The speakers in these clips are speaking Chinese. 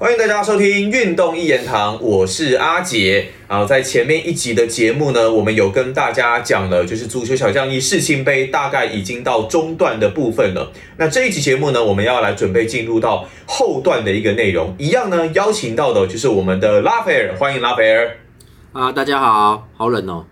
欢迎大家收听《运动一言堂》，我是阿杰。啊，在前面一集的节目呢，我们有跟大家讲了，就是足球小将一世青杯大概已经到中段的部分了。那这一集节目呢，我们要来准备进入到后段的一个内容，一样呢，邀请到的就是我们的拉斐尔，欢迎拉斐尔。啊，大家好，好冷哦。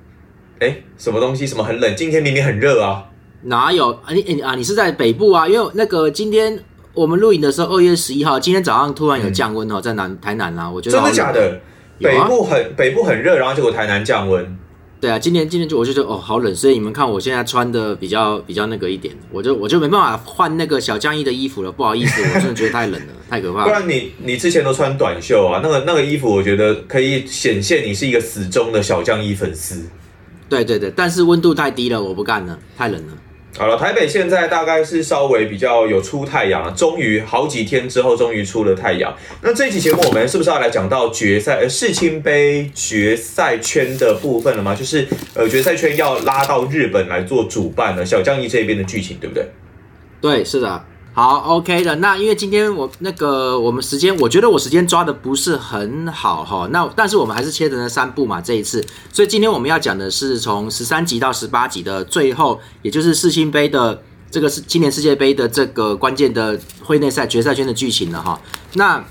哎，什么东西？什么很冷？今天明明很热啊。哪有？啊你啊，你是在北部啊？因为那个今天。我们录影的时候，二月十一号，今天早上突然有降温哦，在南台南啊，我觉得真的假的？北部很北部很热，然后结果台南降温。对啊，今年今年就我就觉得哦，好冷，所以你们看我现在穿的比较比较那个一点，我就我就没办法换那个小江衣的衣服了，不好意思，我真的觉得太冷了，太可怕。不然你你之前都穿短袖啊，那个那个衣服，我觉得可以显现你是一个死忠的小江衣粉丝。对对对，但是温度太低了，我不干了，太冷了。好了，台北现在大概是稍微比较有出太阳了，终于好几天之后终于出了太阳。那这期节目我们是不是要来讲到决赛呃世青杯决赛圈的部分了吗？就是呃决赛圈要拉到日本来做主办了，小将一这边的剧情对不对？对，是的。好，OK 的。那因为今天我那个我们时间，我觉得我时间抓的不是很好哈。那但是我们还是切成了三步嘛，这一次。所以今天我们要讲的是从十三集到十八集的最后，也就是世青杯的这个是今年世界杯的这个关键的会内赛决赛圈的剧情了哈。那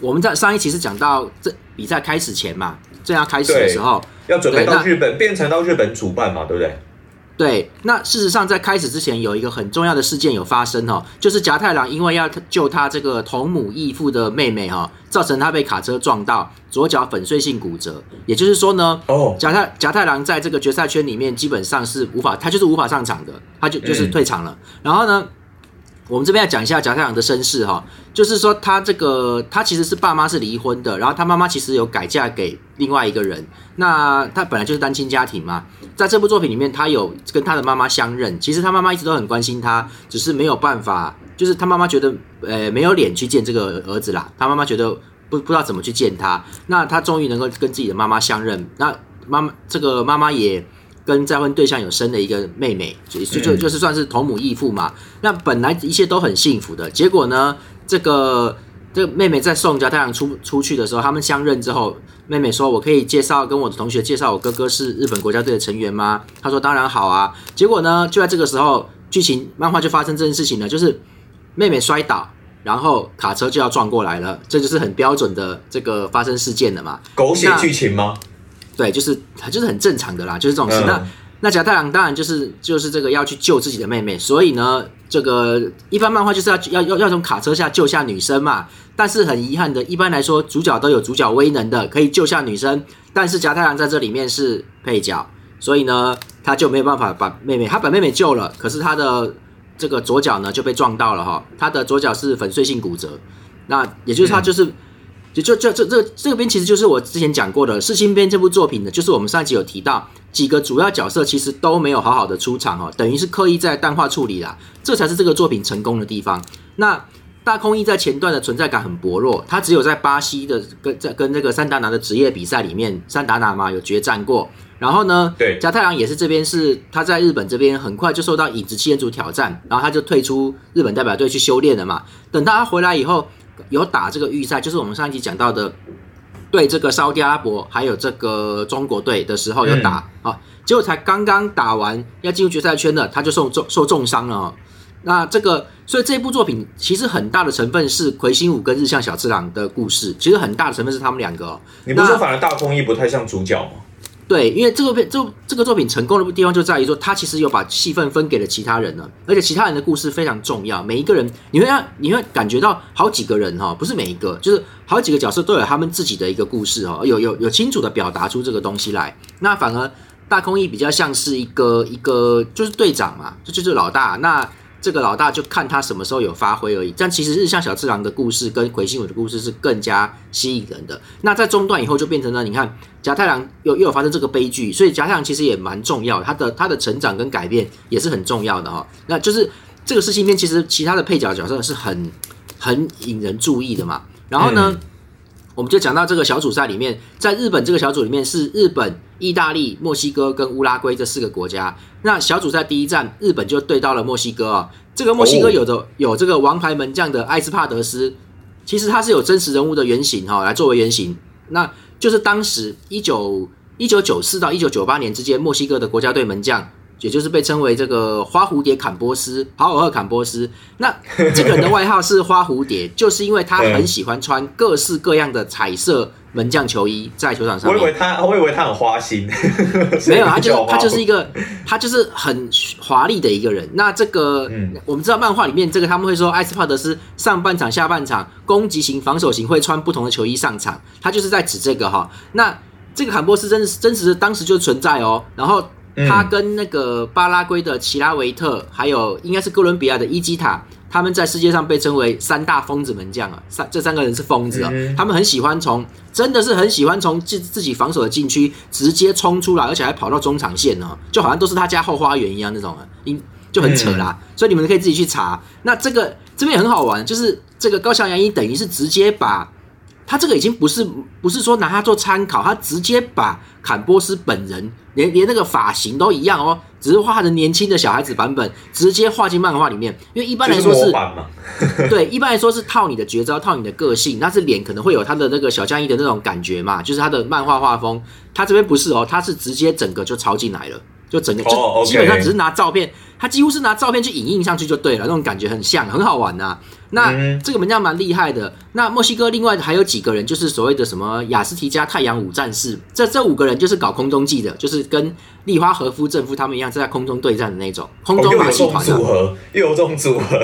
我们在上一期是讲到这比赛开始前嘛，正要开始的时候，要准备到日本变成到日本主办嘛，对不对？对，那事实上在开始之前有一个很重要的事件有发生哦，就是夹太郎因为要救他这个同母异父的妹妹哈，造成他被卡车撞到，左脚粉碎性骨折。也就是说呢，哦，夹太夹太郎在这个决赛圈里面基本上是无法，他就是无法上场的，他就就是退场了。然后呢？我们这边要讲一下贾太郎的身世哈，就是说他这个他其实是爸妈是离婚的，然后他妈妈其实有改嫁给另外一个人，那他本来就是单亲家庭嘛，在这部作品里面，他有跟他的妈妈相认，其实他妈妈一直都很关心他，只是没有办法，就是他妈妈觉得呃没有脸去见这个儿子啦，他妈妈觉得不不知道怎么去见他，那他终于能够跟自己的妈妈相认，那妈妈这个妈妈也。跟再婚对象有生的一个妹妹，就就就是算是同母异父嘛。那本来一切都很幸福的，结果呢，这个这个妹妹在送家太阳出出去的时候，他们相认之后，妹妹说：“我可以介绍跟我的同学介绍我哥哥是日本国家队的成员吗？”他说：“当然好啊。”结果呢，就在这个时候，剧情漫画就发生这件事情了，就是妹妹摔倒，然后卡车就要撞过来了，这就是很标准的这个发生事件了嘛？狗血剧情吗？对，就是就是很正常的啦，就是这种事。那那贾太郎当然就是就是这个要去救自己的妹妹，所以呢，这个一般漫画就是要要要要从卡车下救下女生嘛。但是很遗憾的，一般来说主角都有主角威能的，可以救下女生。但是贾太郎在这里面是配角，所以呢，他就没有办法把妹妹，他把妹妹救了，可是他的这个左脚呢就被撞到了哈，他的左脚是粉碎性骨折。那也就是他就是。就就这这这个边其实就是我之前讲过的《世新编》这部作品呢，就是我们上一集有提到几个主要角色其实都没有好好的出场哦，等于是刻意在淡化处理啦，这才是这个作品成功的地方。那大空翼在前段的存在感很薄弱，他只有在巴西的跟在跟那个三达拿的职业比赛里面，三达拿嘛有决战过，然后呢，对，加太郎也是这边是他在日本这边很快就受到影子七人组挑战，然后他就退出日本代表队去修炼了嘛，等到他回来以后。有打这个预赛，就是我们上一集讲到的，对这个沙特阿拉伯还有这个中国队的时候有打啊，结果才刚刚打完要进入决赛圈的，他就受重受重伤了。那这个，所以这部作品其实很大的成分是魁星武跟日向小次郎的故事，其实很大的成分是他们两个。你不是说反而大空翼不太像主角吗？对，因为这个片这这个作品成功的地方就在于说，他其实有把戏份分给了其他人了，而且其他人的故事非常重要。每一个人，你会让你会感觉到好几个人哈，不是每一个，就是好几个角色都有他们自己的一个故事哈，有有有清楚的表达出这个东西来。那反而大空翼比较像是一个一个就是队长嘛，就就是老大那。这个老大就看他什么时候有发挥而已，但其实日向小次郎的故事跟魁星武的故事是更加吸引人的。那在中段以后就变成了，你看甲太郎又又有发生这个悲剧，所以甲太郎其实也蛮重要，他的他的成长跟改变也是很重要的哈。那就是这个事情面，其实其他的配角角色是很很引人注意的嘛。然后呢？我们就讲到这个小组赛里面，在日本这个小组里面是日本、意大利、墨西哥跟乌拉圭这四个国家。那小组赛第一站，日本就对到了墨西哥啊。这个墨西哥有着有这个王牌门将的埃斯帕德斯，其实他是有真实人物的原型哈、来作为原型，那就是当时一九一九九四到一九九八年之间，墨西哥的国家队门将。也就是被称为这个花蝴蝶坎波斯，豪尔赫坎波斯。那这个人的外号是花蝴蝶，就是因为他很喜欢穿各式各样的彩色门将球衣在球场上面。我以为他，我以为他很花心，没有，他就 他就是一个他就是很华丽的一个人。那这个、嗯我们知道漫画里面这个他们会说艾斯帕德斯上半场、下半场攻击型、防守型会穿不同的球衣上场，他就是在指这个哈。那这个坎波斯真真实的当时就存在哦，然后。嗯他跟那个巴拉圭的奇拉维特，还有应该是哥伦比亚的伊基塔，他们在世界上被称为三大疯子门将啊。三这三个人是疯子啊、嗯他们很喜欢从真的是很喜欢从自自己防守的禁区直接冲出来，而且还跑到中场线哦，就好像都是他家后花园一样那种啊，因就很扯啦。所以你们可以自己去查。那这个这边也很好玩，就是这个高桥洋一等于是直接把。他这个已经不是不是说拿他做参考，他直接把坎波斯本人连连那个发型都一样哦，只是画他的年轻的小孩子版本，直接画进漫画里面。因为一般来说是 对，一般来说是套你的绝招，套你的个性，但是脸可能会有他的那个小将一的那种感觉嘛，就是他的漫画画风。他这边不是哦，他是直接整个就抄进来了，就整个就基本上只是拿照片，他几乎是拿照片去影印上去就对了，那种感觉很像，很好玩呐、那、嗯这个门将蛮厉害的。那墨西哥另外还有几个人，就是所谓的什么雅斯提加太阳五战士，这这五个人就是搞空中技的，就是跟利花和夫正夫他们一样，是在空中对战的那种空哦中马戏团、啊组合，又有这种组合，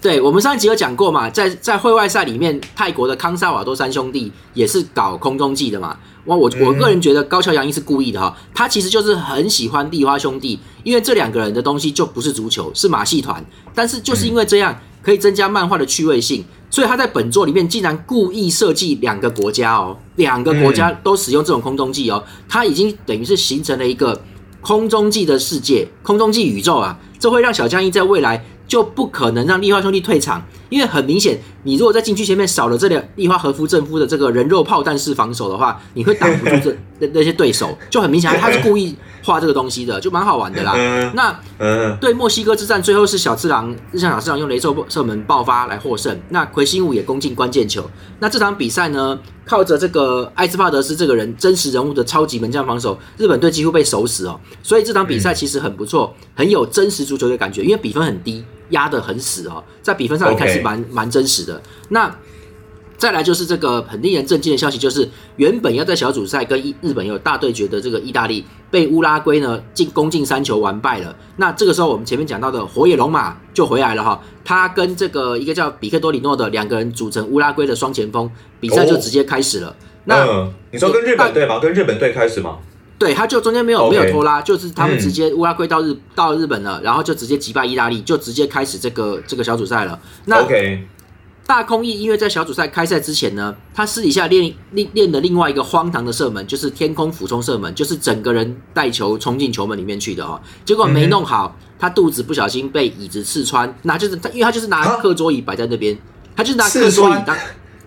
对，我们上一集有讲过嘛，在在会外赛里面，泰国的康萨瓦多三兄弟也是搞空中技的嘛。哇，我我个人觉得高桥洋一是故意的哈，他其实就是很喜欢丽花兄弟，因为这两个人的东西就不是足球，是马戏团，但是就是因为这样可以增加漫画的趣味性，所以他在本作里面竟然故意设计两个国家哦，两个国家都使用这种空中技哦，他已经等于是形成了一个空中技的世界，空中技宇宙啊，这会让小将一在未来就不可能让丽花兄弟退场，因为很明显，你如果在禁区前面少了这两丽花和夫正夫的这个人肉炮弹式防守的话，你会挡不住这那那些对手，就很明显他是故意画这个东西的，就蛮好玩的啦。嗯那嗯，对墨西哥之战，最后是小次郎日向小次郎用雷兽射门爆发来获胜。那魁星武也攻进关键球。那这场比赛呢，靠着这个艾斯帕德斯这个人真实人物的超级门将防守，日本队几乎被守死哦。所以这场比赛其实很不错，很有真实足球的感觉，因为比分很低，压得很死哦，在比分上来看是蛮蛮真实的。那再来就是这个很令人震惊的消息，就是原本要在小组赛跟意日本有大对决的这个意大利，被乌拉圭呢进攻进三球完败了。那这个时候我们前面讲到的火野龙马就回来了哈，他跟这个一个叫比克多里诺的两个人组成乌拉圭的双前锋，比赛就直接开始了。那嗯，你说跟日本队吗？跟日本队开始吗？对，他就中间没有没有拖拉，就是他们嗯直接乌拉圭到日到日本了，然后就直接击败意大利，就直接开始这个这个小组赛了。那 OK，大空翼因为在小组赛开赛之前呢，他私底下练练练的另外一个荒唐的射门，就是天空俯冲射门，就是整个人带球冲进球门里面去的哦。结果没弄好，他肚子不小心被椅子刺穿，那就是他，因为他就是拿啊课桌椅摆在那边，他就是拿课桌椅当。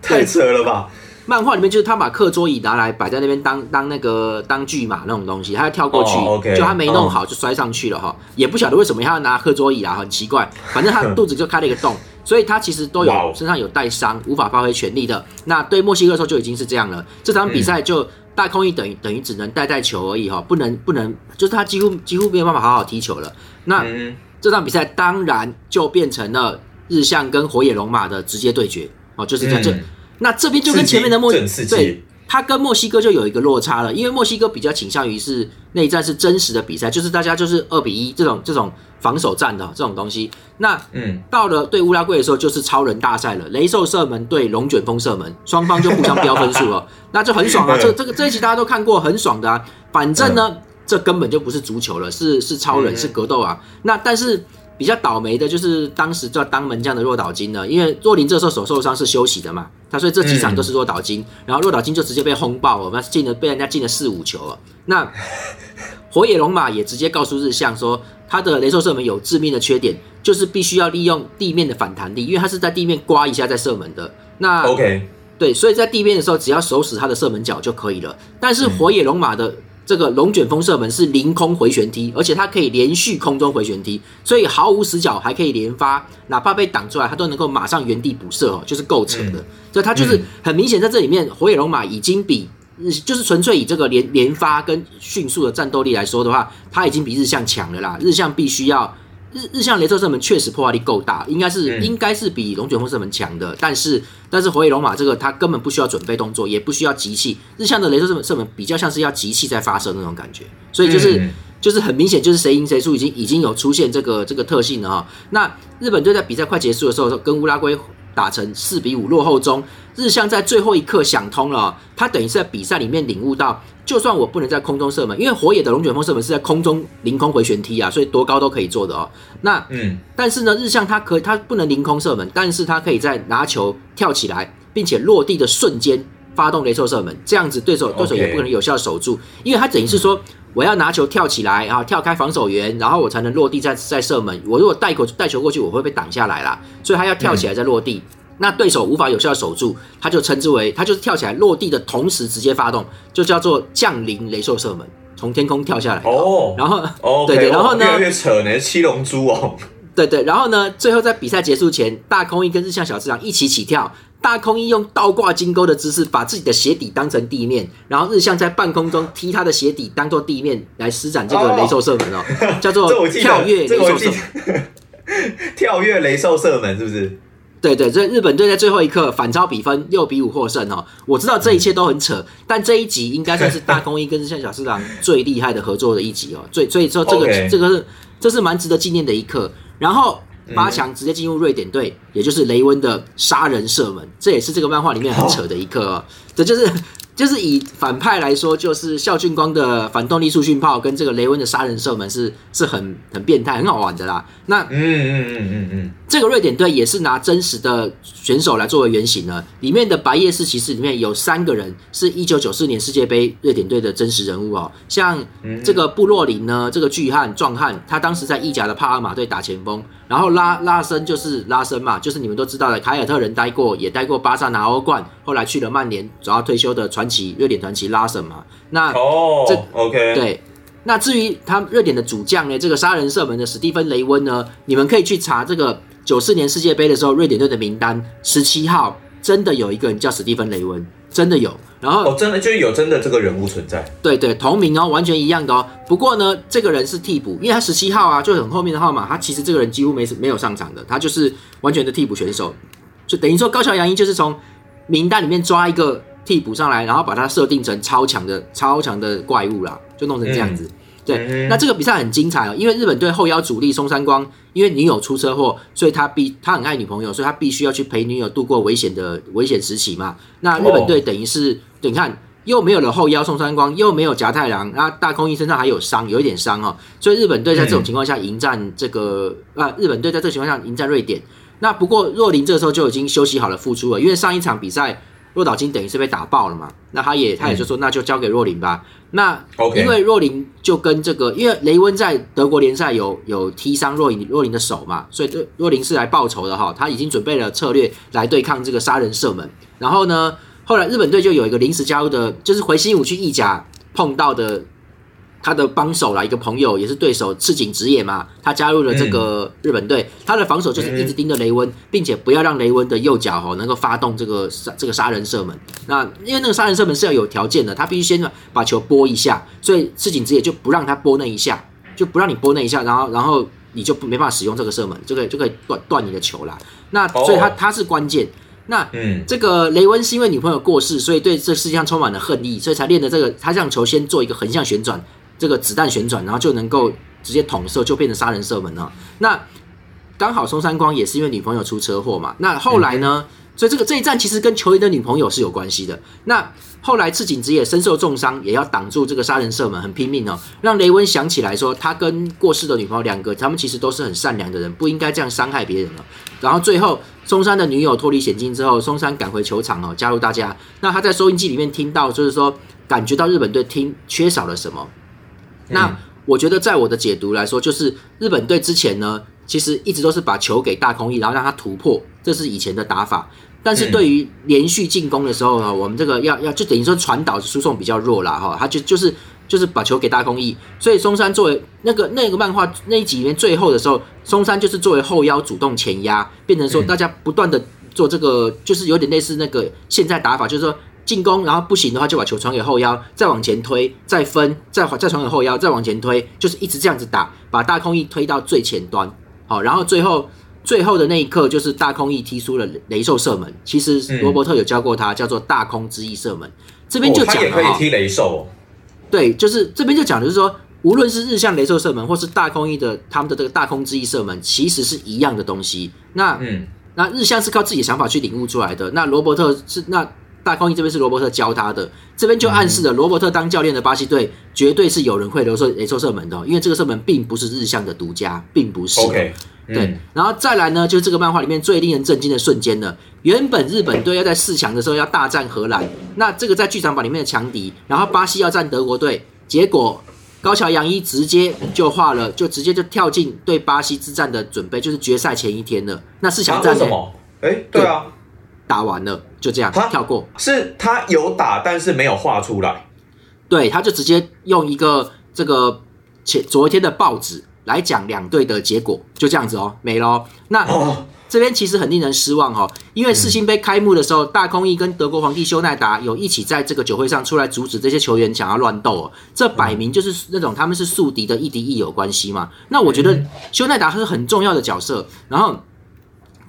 太扯了吧？漫画里面就是他把课桌椅拿来摆在那边当当那个当巨马那种东西，他要跳过去，就他没弄好就摔上去了哈，也不晓得为什么他要拿课桌椅啊，很奇怪，反正他 肚子就开了一个洞，所以他其实都有身上有带伤，无法发挥全力的。那对墨西哥的时候就已经是这样了，这场比赛就大空翼等于等于只能带带球而已哈，不能不能，就是他几乎几乎没有办法好好踢球了。那嗯，这场比赛当然就变成了日向跟火野龙马的直接对决哦，就是这样。这嗯那这边就跟前面的墨对，它跟墨西哥就有一个落差了，因为墨西哥比较倾向于是内战是真实的比赛，就是大家就是二比一这种这种防守战的这种东西。那嗯，到了对乌拉圭的时候，就是超人大赛了，雷兽射门对龙卷风射门，双方就互相飙分数了，那就很爽啊！这这个这一集大家都看过，很爽的啊。反正呢，这根本就不是足球了，是是超人，嗯是格斗啊。那但是比较倒霉的就是当时叫当门将的若岛金了，因为若林这时候手受伤是休息的嘛，他所以这几场都是若岛金，然后若岛金就直接被轰爆了，那进了被人家进了四五球了。那火野龙马也直接告诉日向说，他的雷兽射门有致命的缺点，就是必须要利用地面的反弹力，因为他是在地面刮一下再射门的。那 OK，对，所以在地面的时候，只要手使他的射门脚就可以了。但是火野龙马的这个龙卷风射门是凌空回旋踢，而且它可以连续空中回旋踢，所以毫无死角，还可以连发，哪怕被挡出来，它都能够马上原地补射哦，就是够扯的。所以它就是很明显在这里面，火野龙马已经比日就是纯粹以这个连连发跟迅速的战斗力来说的话，它已经比日向强了啦。日向必须要日日向雷射射门确实破坏力够大，应该是、嗯应该是比龙卷风射门强的，但是但是火影龙马这个它根本不需要准备动作，也不需要集气。日向的雷射射门射门比较像是要集气在发射那种感觉，所以就是。嗯就是很明显，就是谁赢谁输，已经已经有出现这个这个特性了哈。那日本队在比赛快结束的时候，跟乌拉圭打成四比五落后中，日向在最后一刻想通了哦，他等于是在比赛里面领悟到，就算我不能在空中射门，因为火野的龙卷风射门是在空中凌空回旋踢啊，所以多高都可以做的哦。那嗯。但是呢，日向他可他不能凌空射门，但是他可以在拿球跳起来，并且落地的瞬间发动雷射射门，这样子对手对手也不可能有效守住，因为他等于是说我要拿球跳起来，啊跳开防守员，然后我才能落地再再射门。我如果带球带球过去，我会被挡下来啦，所以他要跳起来再落地。那对手无法有效守住，他就称之为他就是跳起来落地的同时直接发动，就叫做降临雷兽射门，从天空跳下来。哦然后哦，对对然后呢越来越扯呢，七龙珠哦，对对，然后呢，最后在比赛结束前，大空翼跟日向小次郎一起起跳。大空翼用倒挂金钩的姿势，把自己的鞋底当成地面，然后日向在半空中踢他的鞋底当做地面来施展这个雷兽射门哦，叫做 跳跃雷兽射门。跳跃雷兽射门是不是？对对，这日本队在最后一刻反超比分，六比五获胜哦。我知道这一切都很扯，但这一集应该算是大空翼跟日向小次郎最厉害的合作的一集哦。最所以说这个这个是这是蛮值得纪念的一刻。然后八强直接进入瑞典队，也就是雷温的杀人射门，这也是这个漫画里面很扯的一个哦。这就是就是以反派来说，就是孝俊光的反动力速训炮跟这个雷温的杀人射门是是很很变态、很好玩的啦。那嗯嗯嗯嗯嗯这个瑞典队也是拿真实的选手来作为原型呢。里面的白夜市骑士里面有三个人是一九九四年世界杯瑞典队的真实人物哦，像这个布洛林呢，这个巨汉壮汉，他当时在意甲的帕尔马队打前锋，然后拉拉伸就是拉伸嘛，就是你们都知道的，凯尔特人待过，也待过巴萨拿欧冠，后来去了曼联，主要退休的传奇瑞典传奇拉什嘛。那嗯，哦这，OK，，对，那至于他瑞典的主将呢，这个杀人射门的史蒂芬雷温呢，你们可以去查这个九四年世界杯的时候瑞典队的名单，十七号真的有一个人叫史蒂芬雷温，真的有。然后哦，真的就是有真的这个人物存在，对对，同名哦，完全一样的哦。不过呢，这个人是替补，因为他十七号啊，就很后面的号码，他其实这个人几乎没没有上场的，他就是完全的替补选手，就等于说高桥洋一就是从名单里面抓一个替补上来，然后把它设定成超强的超强的怪物啦，就弄成这样子。对，嗯那这个比赛很精彩哦，因为日本队后腰主力松山光，因为女友出车祸，所以他必他很爱女朋友，所以他必须要去陪女友度过危险的危险时期嘛。那日本队等于是，你看又没有了后腰松山光，又没有夹太郎，那大空翼身上还有伤，有一点伤哦，所以日本队在这种情况下迎战这个、啊，日本队在这个情况下迎战瑞典。那不过若林这时候就已经休息好了复出了，因为上一场比赛若岛金等于是被打爆了嘛，那他也他也就说那就交给若林吧。那因为若林就跟这个，因为雷温在德国联赛有有踢伤若林若林的手嘛，所以这若林是来报仇的哈，他已经准备了策略来对抗这个杀人射门。然后呢，后来日本队就有一个临时加入的，就是回新武去意甲碰到的他的帮手啦，一个朋友也是对手赤井直也嘛，他加入了这个日本队，他的防守就是一直盯着雷温，并且不要让雷温的右脚哦能够发动这个杀这个杀人射门。那因为那个杀人射门是要有条件的，他必须先把球拨一下，所以赤井直也就不让他拨那一下，就不让你拨那一下，然后然后你就没办法使用这个射门，就可以就可以断断你的球啦。那所以他哦他是关键。那嗯这个雷温是因为女朋友过世，所以对这世界上充满了恨意，所以才练的这个，他让球先做一个横向旋转，这个子弹旋转，然后就能够直接捅射，就变成杀人射门了。那刚好松山光也是因为女朋友出车祸嘛，那后来呢？所以这个这一战其实跟球员的女朋友是有关系的。那后来赤井直也身受重伤，也要挡住这个杀人射门，很拼命哦，让雷温想起来说，他跟过世的女朋友两个，他们其实都是很善良的人，不应该这样伤害别人了。然后最后松山的女友脱离险境之后，松山赶回球场哦，加入大家。那他在收音机里面听到，就是说感觉到日本队听缺少了什么。那我觉得在我的解读来说，就是日本队之前呢，其实一直都是把球给大空翼，然后让他突破，这是以前的打法。但是对于连续进攻的时候呢，我们这个要要就等于说传导输送比较弱啦哈，他就就是就是把球给大空翼，所以松山作为那个那个漫画那一集里面最后的时候，松山就是作为后腰主动前压，变成说大家不断的做这个，就是有点类似那个现在打法，就是说进攻，然后不行的话就把球传给后腰，再往前推，再分，再再传给后腰，再往前推，就是一直这样子打，把大空翼推到最前端，好，然后最后。最后的那一刻，就是大空翼踢出了雷兽射门。其实罗伯特有教过他，叫做大空之翼射门。这边就讲了他也可以踢雷兽。对，就是这边就讲的是说，无论是日向雷兽射门，或是大空翼的他们的这个大空之翼射门，其实是一样的东西。那嗯，那日向是靠自己的想法去领悟出来的。那罗伯特是那大空翼这边是罗伯特教他的。这边就暗示了罗伯特当教练的巴西队绝对是有人会留射雷兽射门的，因为这个射门并不是日向的独家，并不是。对，然后再来呢，就是这个漫画里面最令人震惊的瞬间了。原本日本队要在四强的时候要大战荷兰，那这个在剧场版里面的强敌，然后巴西要战德国队，结果高桥洋一直接就画了，就直接就跳进对巴西之战的准备，就是决赛前一天了。那四强战什么？哎，对啊，打完了就这样跳过。是他有打，但是没有画出来。对，他就直接用一个这个前昨天的报纸。来讲两队的结果就这样子哦，没喽。那这边其实很令人失望哈，因为世新杯开幕的时候，大空翼跟德国皇帝修奈达有一起在这个酒会上出来阻止这些球员想要乱斗哦，这摆明就是那种他们是宿敌的亦敌亦友关系嘛。那我觉得修奈达是很重要的角色，然后。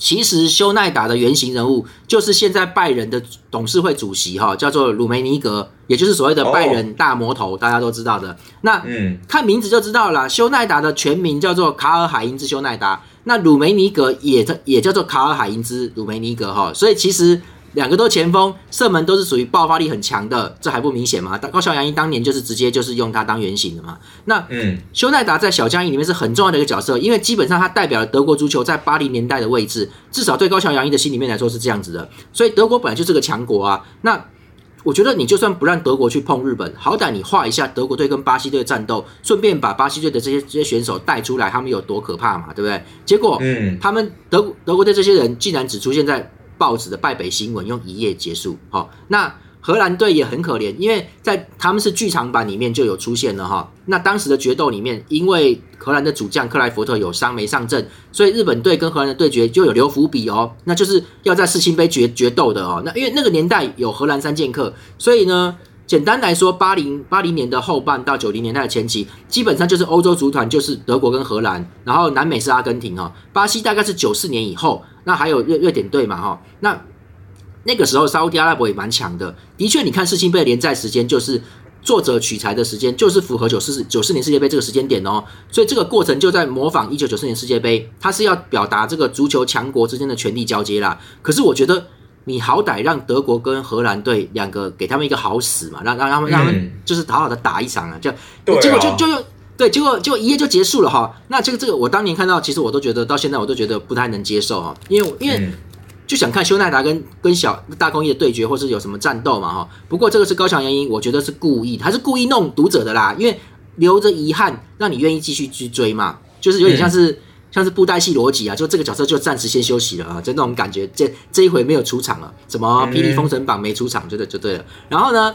其实修奈达的原型人物就是现在拜仁的董事会主席哈，叫做鲁梅尼格，也就是所谓的拜仁大魔头，大家都知道的。那嗯，看名字就知道了，修奈达的全名叫做卡尔海因兹修奈达，那鲁梅尼格也也叫做卡尔海因兹鲁梅尼格哈，所以其实。两个都前锋，射门都是属于爆发力很强的，这还不明显吗？高桥洋一当年就是直接就是用他当原型的嘛。那嗯，修奈达在小将一里面是很重要的一个角色，因为基本上他代表了德国足球在八零年代的位置，至少对高桥洋一的心里面来说是这样子的。所以德国本来就是个强国啊。那我觉得你就算不让德国去碰日本，好歹你画一下德国队跟巴西队的战斗，顺便把巴西队的这些这些选手带出来，他们有多可怕嘛？对不对？结果嗯，他们德德国队这些人竟然只出现在。报纸的败北新闻用一夜结束，好，那荷兰队也很可怜，因为在他们是剧场版里面就有出现了哈。那当时的决斗里面，因为荷兰的主将克莱福特有伤没上阵，所以日本队跟荷兰的对决就有留伏笔哦，那就是要在世青杯决决斗的哦。那因为那个年代有荷兰三剑客，所以呢。简单来说，八零八零年的后半到九零年代的前期，基本上就是欧洲足团就是德国跟荷兰，然后南美是阿根廷哈，巴西大概是九四年以后，那还有瑞瑞典队嘛哈，那那个时候沙特阿拉伯也蛮强的，的确，你看世青杯连载时间就是作者取材的时间，就是符合九四九四年世界杯这个时间点哦，所以这个过程就在模仿一九九四年世界杯，它是要表达这个足球强国之间的权力交接啦。可是我觉得。你好歹让德国跟荷兰队两个给他们一个好死嘛，让让他们让他们就是好好的打一场啊，就结果就就用对，结果就一夜就结束了哈。那这个这个我当年看到，其实我都觉得到现在我都觉得不太能接受哈，因为因为就想看修奈达跟跟小大工业的对决，或是有什么战斗嘛哈。不过这个是高强原因，我觉得是故意，他是故意弄读者的啦，因为留着遗憾，让你愿意继续去追嘛，就是有点像是。像是布袋戏逻辑啊，就这个角色就暂时先休息了啊，就那种感觉。这这一回没有出场了，什么霹雳封神榜没出场，就对就对了。然后呢，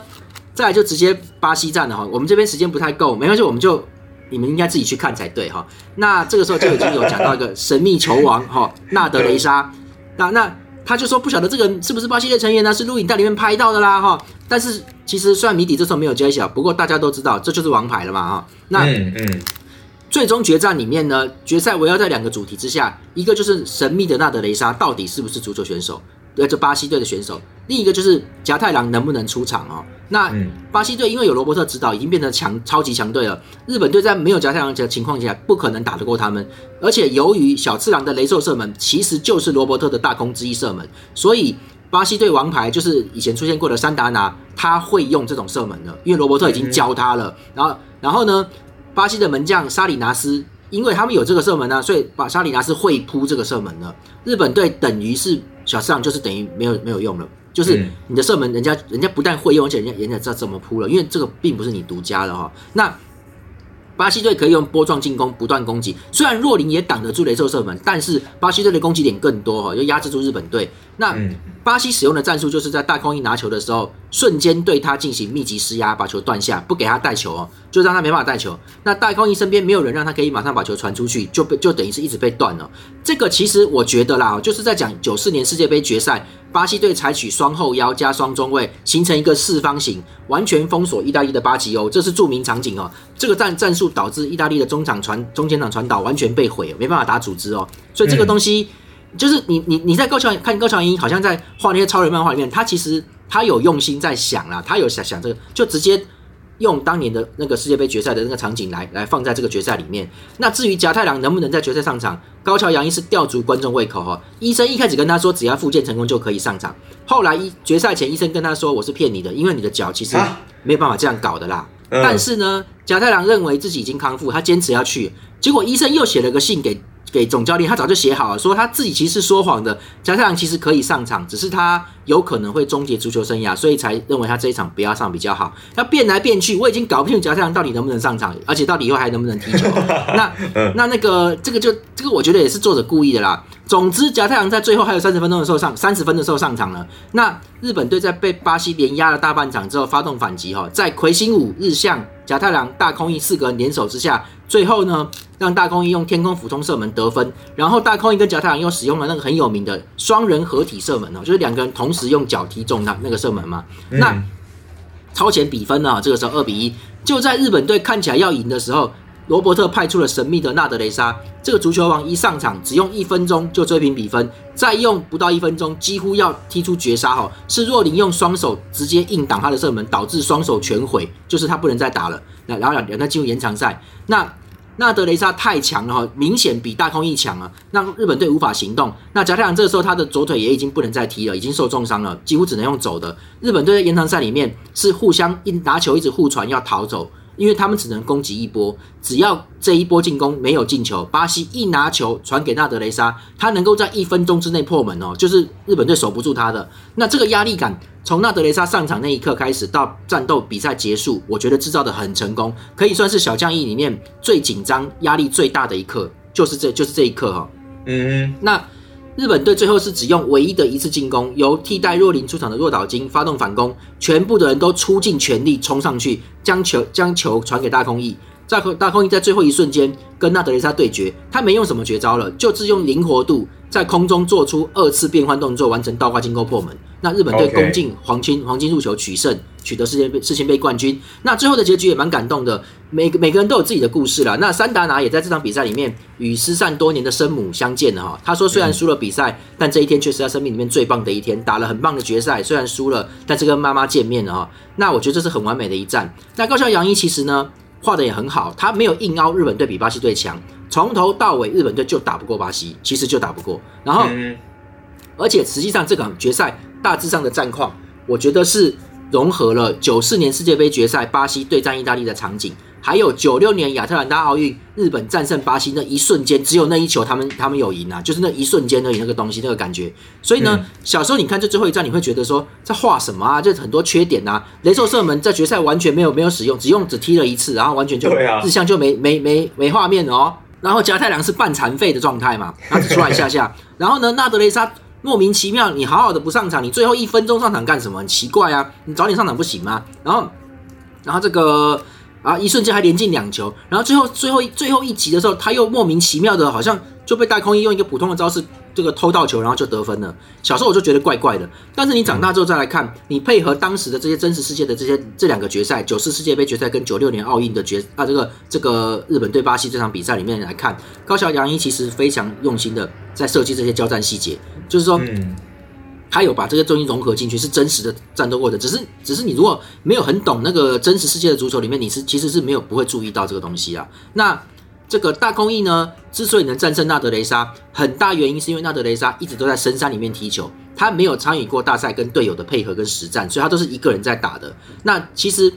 再来就直接巴西站了哈。我们这边时间不太够，没关系，我们就你们应该自己去看才对哈。那这个时候就已经有讲到一个 神秘球王哈纳德雷莎，那那他就说不晓得这个是不是巴西的成员呢？是录影带里面拍到的啦哈。但是其实虽然谜底这时候没有揭晓，不过大家都知道这就是王牌了嘛哈。那嗯嗯。最终决战里面呢，决赛围绕在两个主题之下，一个就是神秘的纳德雷莎到底是不是足球选手，对，这巴西队的选手；另一个就是夹太郎能不能出场哦。那巴西队因为有罗伯特指导，已经变成强超级强队了。日本队在没有夹太郎的情况下，不可能打得过他们。而且由于小次郎的雷兽射门其实就是罗伯特的大空之一射门，所以巴西队王牌就是以前出现过的山达拿，他会用这种射门的，因为罗伯特已经教他了。然后，然后呢？巴西的门将沙里纳斯，因为他们有这个射门呢，所以把沙里纳斯会扑这个射门了。日本队等于是小四郎，就是等于没有没有用了，就是你的射门，人家人家不但会用，而且人家人家知道怎么扑了，因为这个并不是你独家的哈。那巴西队可以用波状进攻不断攻击，虽然若林也挡得住雷射射门，但是巴西队的攻击点更多哈，就压制住日本队。那巴西使用的战术就是在大空翼拿球的时候，瞬间对他进行密集施压，把球断下，不给他带球哦，就让他没办法带球。那大空翼身边没有人让他可以马上把球传出去，就被就等于是一直被断了。这个其实我觉得啦，就是在讲九四年世界杯决赛，巴西队采取双后腰加双中卫，形成一个四方形，完全封锁意大利的巴吉欧，这是著名场景哦。这个战战术导致意大利的中场传中前场传导完全被毁，没办法打组织哦。所以这个东西。就是你你你在高桥看高桥英好像在画那些超人漫画里面，他其实他有用心在想啦，他有想想这个，就直接用当年的那个世界杯决赛的那个场景来来放在这个决赛里面。那至于甲太郎能不能在决赛上场，高桥洋一是吊足观众胃口哈。医生一开始跟他说，只要复健成功就可以上场。后来一决赛前，医生跟他说，我是骗你的，因为你的脚其实没有办法这样搞的啦。但是呢，甲太郎认为自己已经康复，他坚持要去。结果医生又写了个信给。给总教练，他早就写好了，说他自己其实是说谎的。加太郎其实可以上场，只是他有可能会终结足球生涯，所以才认为他这一场不要上比较好。要变来变去，我已经搞不清楚加太郎到底能不能上场，而且到底以后还能不能踢球。那 那那个这个就这个，我觉得也是作者故意的啦。总之，加太郎在最后还有三十分钟的时候上三十分的时候上场了。那日本队在被巴西连压了大半场之后发动反击哈，在魁星武、日向、加太郎、大空翼四个人联手之下，最后呢。让大空翼用天空俯冲射门得分，然后大空翼跟甲太郎又使用了那个很有名的双人合体射门哦，就是两个人同时用脚踢中那那个射门嘛。那超前比分呢？这个时候二比一，就在日本队看起来要赢的时候，罗伯特派出了神秘的纳德雷莎，这个足球王一上场只用一分钟就追平比分，再用不到一分钟几乎要踢出绝杀哈，是若林用双手直接硬挡他的射门，导致双手全毁，就是他不能再打了。那然后两两队进入延长赛，那。纳德雷莎太强了哈，明显比大空翼强了，让日本队无法行动。那贾太郎这个时候他的左腿也已经不能再踢了，已经受重伤了，几乎只能用走的。日本队在延长赛里面是互相一拿球一直互传要逃走。因为他们只能攻击一波，只要这一波进攻没有进球，巴西一拿球传给纳德雷莎，他能够在一分钟之内破门哦，就是日本队守不住他的。那这个压力感从纳德雷莎上场那一刻开始到战斗比赛结束，我觉得制造的很成功，可以算是小将役里面最紧张、压力最大的一刻，就是这就是这一刻哈。嗯，那。日本队最后是只用唯一的一次进攻，由替代若林出场的若岛金发动反攻，全部的人都出尽全力冲上去，将球将球传给大空翼。大空大空翼在最后一瞬间跟纳德雷莎对决，他没用什么绝招了，就是用灵活度在空中做出二次变换动作，完成倒挂金钩破门。那日本队攻进黄金黄金入球取胜，取得世界杯世界杯冠军。那最后的结局也蛮感动的，每个每个人都有自己的故事了。那三达拿也在这场比赛里面与失散多年的生母相见了哈。他说虽然输了比赛，但这一天却是他生命里面最棒的一天，打了很棒的决赛。虽然输了，但是跟妈妈见面了哈。那我觉得这是很完美的一战。那高校洋一其实呢画的也很好，他没有硬凹日本队比巴西队强，从头到尾日本队就打不过巴西，其实就打不过。然后而且实际上这场决赛。大致上的战况，我觉得是融合了九四年世界杯决赛巴西对战意大利的场景，还有九六年亚特兰大奥运日本战胜巴西那一瞬间，只有那一球他们他们有赢啊，就是那一瞬间而已，那个东西那个感觉。所以呢，小时候你看这最后一战，你会觉得说在画什么啊？这很多缺点呐。雷兽射门在决赛完全没有没有使用，只用只踢了一次，然后完全就日向就没没没没画面哦。然后加太郎是半残废的状态嘛，他只出来一下下。然后呢，纳德雷莎。莫名其妙，你好好的不上场，你最后一分钟上场干什么？很奇怪啊，你早点上场不行吗？然后，然后这个啊，一瞬间还连进两球，然后最后最后最后一集的时候，他又莫名其妙的，好像就被大空翼用一个普通的招式。这个偷到球，然后就得分了。小时候我就觉得怪怪的，但是你长大之后再来看，你配合当时的这些真实世界的这些这两个决赛，九四世界杯决赛跟九六年奥运的决啊，这个这个日本对巴西这场比赛里面来看，高桥洋一其实非常用心的在设计这些交战细节，就是说，他有把这些东西融合进去，是真实的战斗过程。只是只是你如果没有很懂那个真实世界的足球里面，你是其实是没有不会注意到这个东西啊。那。这个大空翼呢，之所以能战胜纳德雷莎，很大原因是因为纳德雷莎一直都在深山里面踢球，他没有参与过大赛跟队友的配合跟实战，所以他都是一个人在打的。那其实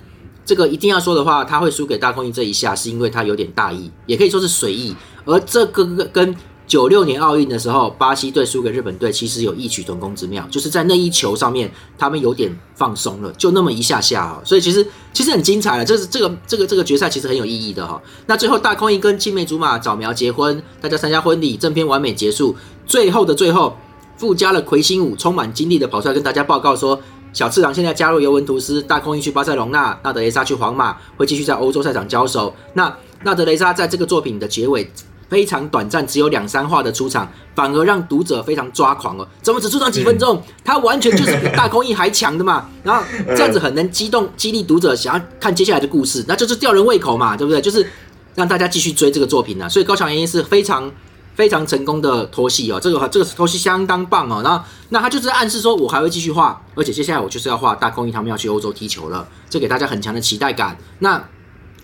这个一定要说的话，他会输给大空翼这一下，是因为他有点大意，也可以说是随意，而这个跟。九六年奥运的时候，巴西队输给日本队，其实有异曲同工之妙，就是在那一球上面，他们有点放松了，就那么一下下哈，所以其实其实很精彩了，这是这个这个这个决赛其实很有意义的哈。那最后大空翼跟青梅竹马早苗结婚，大家参加婚礼，正片完美结束，最后的最后附加了魁星舞，充满精力的跑出来跟大家报告说，小次郎现在加入尤文图斯，大空翼去巴塞隆纳，纳德雷莎去皇马，会继续在欧洲赛场交手。那纳德雷莎在这个作品的结尾非常短暂，只有两三话的出场，反而让读者非常抓狂哦。怎么只出场几分钟？他完全就是比大空翼还强的嘛。然后这样子很能激动、激励读者想要看接下来的故事，那就是吊人胃口嘛，对不对？就是让大家继续追这个作品呢。所以高桥原因是非常。非常成功的拖戏哦，这个这个拖戏相当棒哦。然后那他就是暗示说，我还会继续画，而且接下来我就是要画大空翼他们要去欧洲踢球了，这给大家很强的期待感。那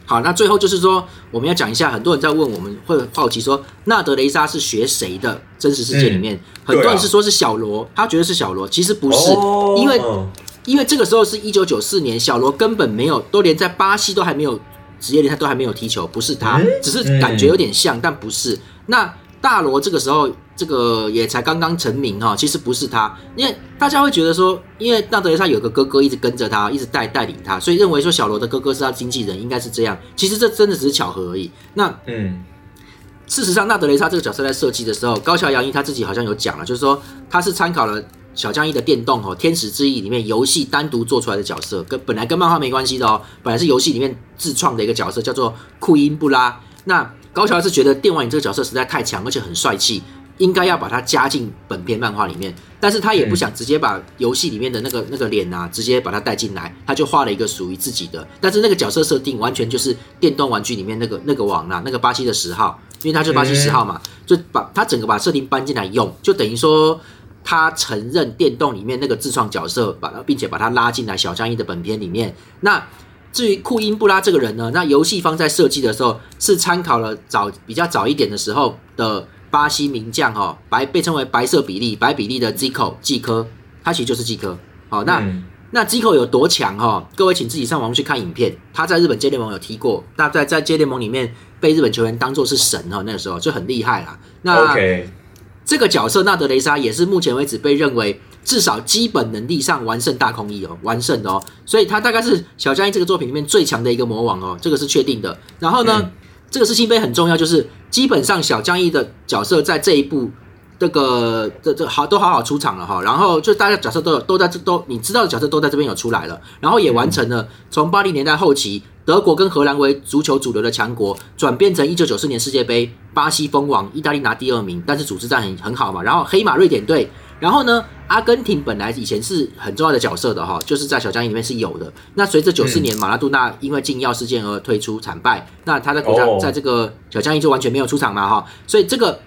好，那最后就是说，我们要讲一下，很多人在问，我们会好奇说，纳德雷莎是学谁的？真实世界里面，很多人是说是小罗，他觉得是小罗，其实不是，因为因为这个时候是一九九四年，小罗根本没有，都连在巴西都还没有职业联赛都还没有踢球，不是他，只是感觉有点像，但不是。那大罗这个时候，这个也才刚刚成名哈，其实不是他，因为大家会觉得说，因为纳德雷莎有个哥哥一直跟着他，一直带带领他，所以认为说小罗的哥哥是他经纪人，应该是这样。其实这真的只是巧合而已。那嗯，事实上，纳德雷莎这个角色在设计的时候，高桥洋一他自己好像有讲了，就是说他是参考了小江一的电动哦，《天使之翼》里面游戏单独做出来的角色，跟本来跟漫画没关系的哦，本来是游戏里面自创的一个角色，叫做库因布拉。那高桥是觉得电玩影这个角色实在太强，而且很帅气，应该要把它加进本片漫画里面。但是他也不想直接把游戏里面的那个那个脸啊，直接把它带进来，他就画了一个属于自己的。但是那个角色设定完全就是电动玩具里面那个那个网啊，那个巴西的十号，因为他是巴西十号嘛，就把他整个把设定搬进来用，就等于说他承认电动里面那个自创角色，把并且把他拉进来小江一的本片里面。那至于库因布拉这个人呢，那游戏方在设计的时候是参考了早比较早一点的时候的巴西名将哈，白被称为白色比利白比利的 Zico 季科，他其实就是季科。好，那那 Zico 有多强哈？各位请自己上网去看影片，他在日本 J 联盟有踢过，那在在 J 联盟里面被日本球员当做是神哈，那个时候就很厉害啦。那这个角色纳德雷莎也是目前为止被认为。至少基本能力上完胜大空翼哦，完胜的哦，所以他大概是小江一这个作品里面最强的一个魔王哦，这个是确定的。然后呢，这个事情杯很重要，就是基本上小江一的角色在这一部这个这这好都好好出场了哈。然后就大家角色都有都在这都你知道的角色都在这边有出来了，然后也完成了从八零年代后期德国跟荷兰为足球主流的强国，转变成一九九四年世界杯巴西封王，意大利拿第二名，但是组织战很很好嘛。然后黑马瑞典队。然后呢，阿根廷本来以前是很重要的角色的哈，就是在小将里面是有的。那随着九四年马拉杜纳因为禁药事件而退出惨败，那他在国家在这个小将就完全没有出场嘛哈，所以这个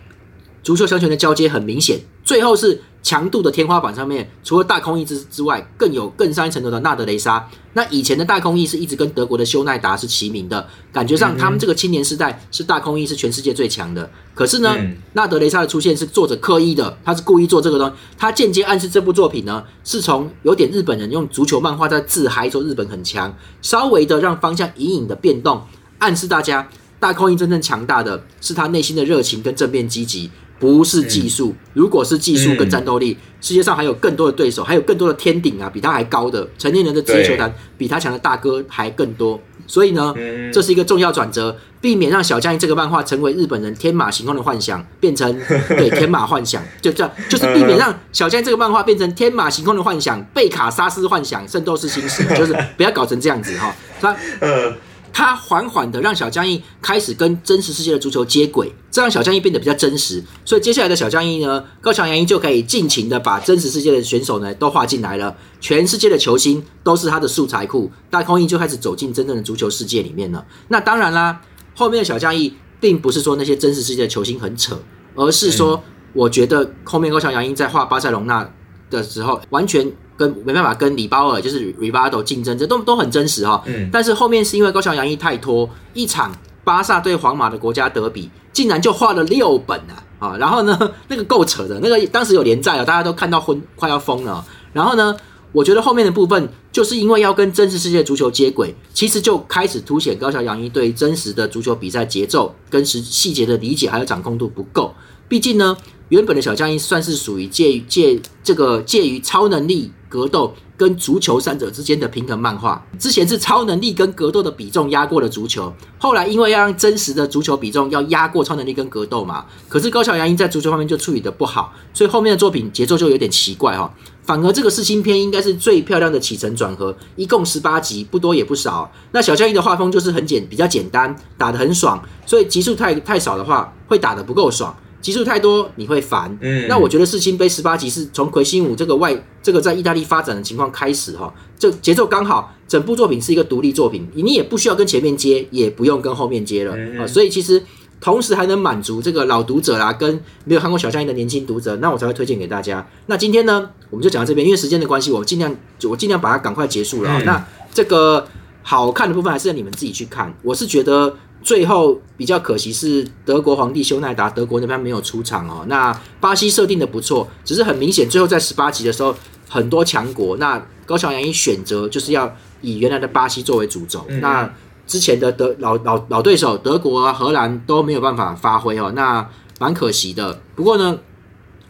足球强权的交接很明显。最后是强度的天花板上面，除了大空翼之之外，更有更上一层楼的纳德雷莎。那以前的大空翼是一直跟德国的修奈达是齐名的，感觉上他们这个青年时代是大空翼是全世界最强的。可是呢，纳德雷莎的出现是作者刻意的，他是故意做这个东西，他间接暗示这部作品呢是从有点日本人用足球漫画在自嗨说日本很强，稍微的让方向隐隐的变动，暗示大家大空翼真正强大的是他内心的热情跟正面积极。不是技术，如果是技术跟战斗力，世界上还有更多的对手，还有更多的天顶啊，比他还高的成年人的职业球坛，比他强的大哥还更多。所以呢，这是一个重要转折，避免让小将这个漫画成为日本人天马行空的幻想，变成 对天马幻想，就这样，就是避免让小将这个漫画变成天马行空的幻想，贝卡萨斯幻想，圣斗士星矢，就是不要搞成这样子哈。他 呃。他缓缓的让小江一开始跟真实世界的足球接轨，这让小江一变得比较真实。所以接下来的小江一呢，高桥洋一就可以尽情的把真实世界的选手呢都画进来了，全世界的球星都是他的素材库，大空翼就开始走进真正的足球世界里面了。那当然啦，后面的小江一并不是说那些真实世界的球星很扯，而是说我觉得后面高桥洋一在画巴塞隆纳的时候完全。跟没办法跟里包尔就是 Rivaldo 竞争，这都都很真实哈。嗯。但是后面是因为高桥洋一太拖，一场巴萨对皇马的国家德比，竟然就画了六本啊！啊，然后呢，那个够扯的，那个当时有连载啊，大家都看到昏，快要疯了。然后呢，我觉得后面的部分就是因为要跟真实世界足球接轨，其实就开始凸显高桥洋一对真实的足球比赛节奏跟实细节的理解还有掌控度不够。毕竟呢，原本的小将一算是属于介于介这个介于超能力。格斗跟足球三者之间的平衡漫画。之前是超能力跟格斗的比重压过了足球，后来因为要让真实的足球比重要压过超能力跟格斗嘛，可是高桥阳一在足球方面就处理的不好，所以后面的作品节奏就有点奇怪哈。反而这个世新篇应该是最漂亮的起承转合，一共十八集，不多也不少。那小将一的画风就是很简，比较简单，打得很爽，所以集数太太少的话，会打得不够爽。集数太多你会烦，嗯，那我觉得世青杯十八集是从魁星舞这个外这个在意大利发展的情况开始哈，这节奏刚好，整部作品是一个独立作品，你也不需要跟前面接，也不用跟后面接了啊，所以其实同时还能满足这个老读者啦，跟没有看过小将一的年轻读者，那我才会推荐给大家。那今天呢，我们就讲到这边，因为时间的关系，我尽量我尽量把它赶快结束了。那这个好看的部分还是要你们自己去看，我是觉得。最后比较可惜是德国皇帝修奈达，德国那边没有出场哦。那巴西设定的不错，只是很明显，最后在十八集的时候，很多强国，那高桥阳一选择就是要以原来的巴西作为主轴。那之前的德老老老对手德国啊、荷兰都没有办法发挥哦，那蛮可惜的。不过呢，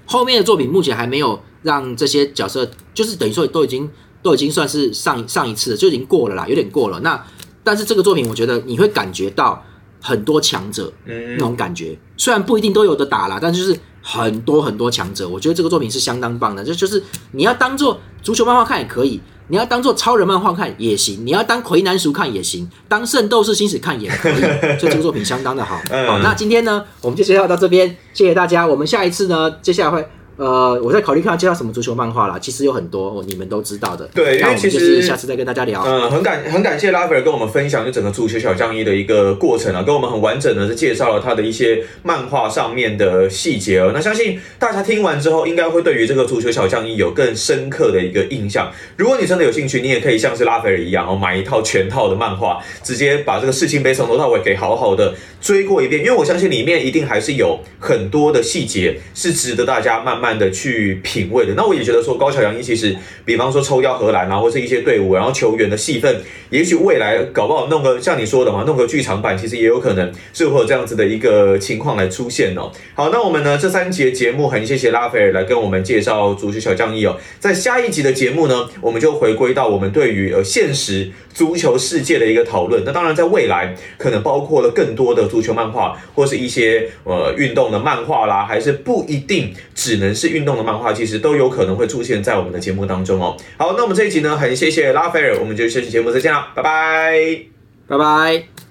后面的作品目前还没有让这些角色，就是等于说都已经都已经算是上上一次就已经过了啦，有点过了。那但是这个作品，我觉得你会感觉到很多强者那种感觉，虽然不一定都有的打啦，但就是很多很多强者。我觉得这个作品是相当棒的，这就是你要当做足球漫画看也可以，你要当做超人漫画看也行，你要当魁南叔看也行，当圣斗士星矢看也可以。所以这个作品相当的好。好，那今天呢，我们就介绍到这边，谢谢大家。我们下一次呢，接下来会。呃，我在考虑看介绍什么足球漫画啦，其实有很多，你们都知道的。对，因为其实下次再跟大家聊。嗯，很感很感谢拉斐尔跟我们分享就整个足球小将一的一个过程啊，跟我们很完整的是介绍了他的一些漫画上面的细节哦。那相信大家听完之后，应该会对于这个足球小将一有更深刻的一个印象。如果你真的有兴趣，你也可以像是拉斐尔一样哦，买一套全套的漫画，直接把这个世青杯从头到尾给好好的追过一遍。因为我相信里面一定还是有很多的细节是值得大家慢慢的去。品味的，那我也觉得说高桥洋一其实，比方说抽腰荷兰啊，或是一些队伍，然后球员的戏份，也许未来搞不好弄个像你说的嘛，弄个剧场版，其实也有可能是会有这样子的一个情况来出现哦。好，那我们呢这三节节目很谢谢拉斐尔来跟我们介绍足球小将一哦，在下一集的节目呢，我们就回归到我们对于呃现实足球世界的一个讨论。那当然在未来可能包括了更多的足球漫画，或是一些呃运动的漫画啦，还是不一定只能是运动的漫画。其实都有可能会出现在我们的节目当中哦。好，那我们这一集呢，很谢谢拉斐尔，我们就下期节目再见了，拜拜，拜拜。